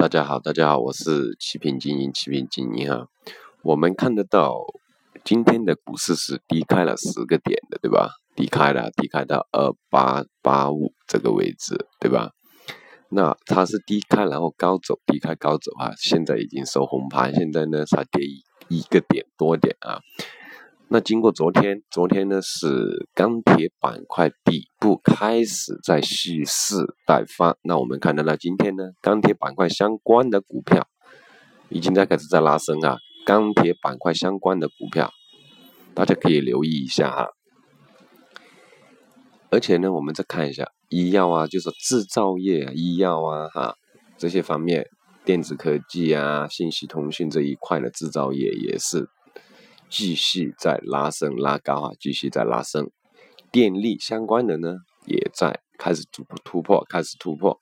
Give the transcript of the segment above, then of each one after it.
大家好，大家好，我是七品精英，七品精英哈。我们看得到今天的股市是低开了十个点的，对吧？低开了，低开到二八八五这个位置，对吧？那它是低开，然后高走，低开高走啊。现在已经收红盘，现在呢才跌一个点多点啊。那经过昨天，昨天呢是钢铁板块底部开始在蓄势待发。那我们看到了今天呢，钢铁板块相关的股票已经在开始在拉升啊。钢铁板块相关的股票，大家可以留意一下哈。而且呢，我们再看一下医药啊，就是制造业啊、医药啊哈这些方面，电子科技啊、信息通讯这一块的制造业也是。继续在拉升拉高啊，继续在拉升，电力相关的呢也在开始突突破，开始突破。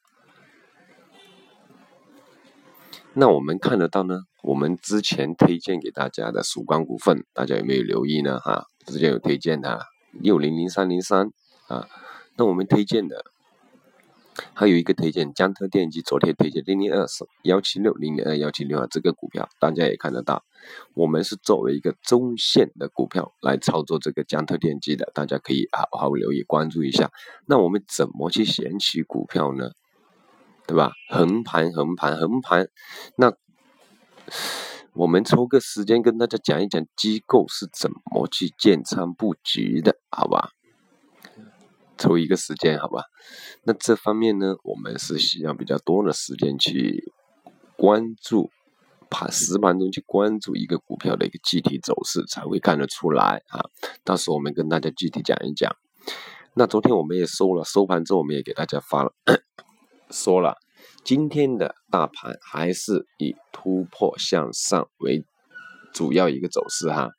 那我们看得到呢，我们之前推荐给大家的曙光股份，大家有没有留意呢？哈，之前有推荐的六零零三零三啊，那我们推荐的。还有一个推荐，江特电机昨天推荐零零二四幺七六零零二幺七六啊，这个股票大家也看得到，我们是作为一个中线的股票来操作这个江特电机的，大家可以好好留意关注一下。那我们怎么去选取股票呢？对吧？横盘横盘横盘，那我们抽个时间跟大家讲一讲机构是怎么去建仓布局的，好吧？抽一个时间，好吧？那这方面呢，我们是需要比较多的时间去关注盘实盘中去关注一个股票的一个具体走势，才会看得出来啊。到时候我们跟大家具体讲一讲。那昨天我们也收了，收盘之后我们也给大家发了，说了，今天的大盘还是以突破向上为主要一个走势哈。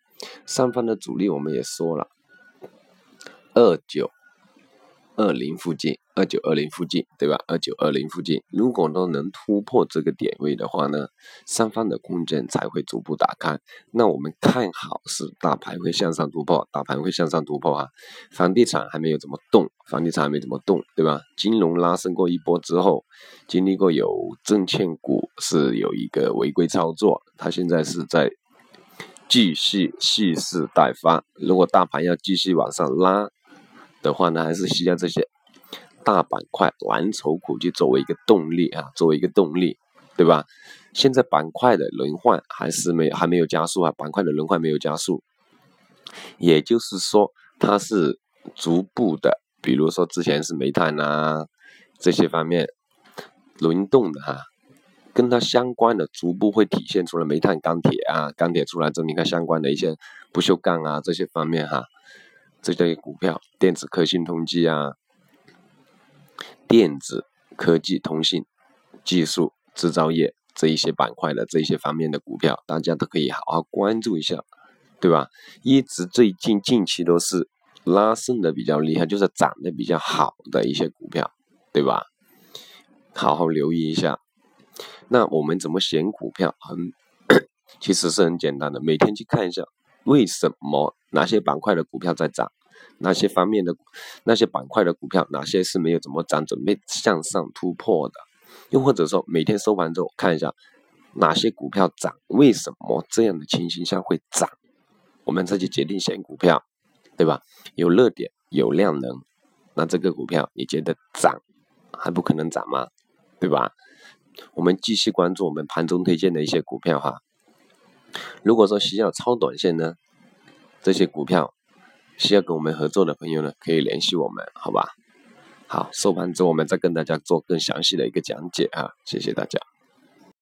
上方的主力我们也说了，二九。二零附近，二九二零附近，对吧？二九二零附近，如果都能突破这个点位的话呢，上方的空间才会逐步打开。那我们看好是大盘会向上突破，大盘会向上突破啊。房地产还没有怎么动，房地产还没怎么动，对吧？金融拉升过一波之后，经历过有证券股是有一个违规操作，它现在是在继续蓄势待发。如果大盘要继续往上拉，的话呢，还是需要这些大板块蓝筹股去作为一个动力啊，作为一个动力，对吧？现在板块的轮换还是没还没有加速啊，板块的轮换没有加速，也就是说它是逐步的，比如说之前是煤炭呐这些方面轮动的哈，跟它相关的逐步会体现出来煤炭、钢铁啊，钢铁出来之后，你看相关的一些不锈钢啊这些方面哈。这些股票，电子科信通技啊，电子科技、通信、技术、制造业这一些板块的这一些方面的股票，大家都可以好好关注一下，对吧？一直最近近期都是拉升的比较厉害，就是涨得比较好的一些股票，对吧？好好留意一下。那我们怎么选股票？很，其实是很简单的，每天去看一下。为什么哪些板块的股票在涨？哪些方面的那些板块的股票，哪些是没有怎么涨，准备向上突破的？又或者说每天收盘之后看一下哪些股票涨？为什么这样的情形下会涨？我们再去决定选股票，对吧？有热点，有量能，那这个股票你觉得涨还不可能涨吗？对吧？我们继续关注我们盘中推荐的一些股票哈。如果说需要超短线呢，这些股票需要跟我们合作的朋友呢，可以联系我们，好吧？好，收盘之后我们再跟大家做更详细的一个讲解啊，谢谢大家。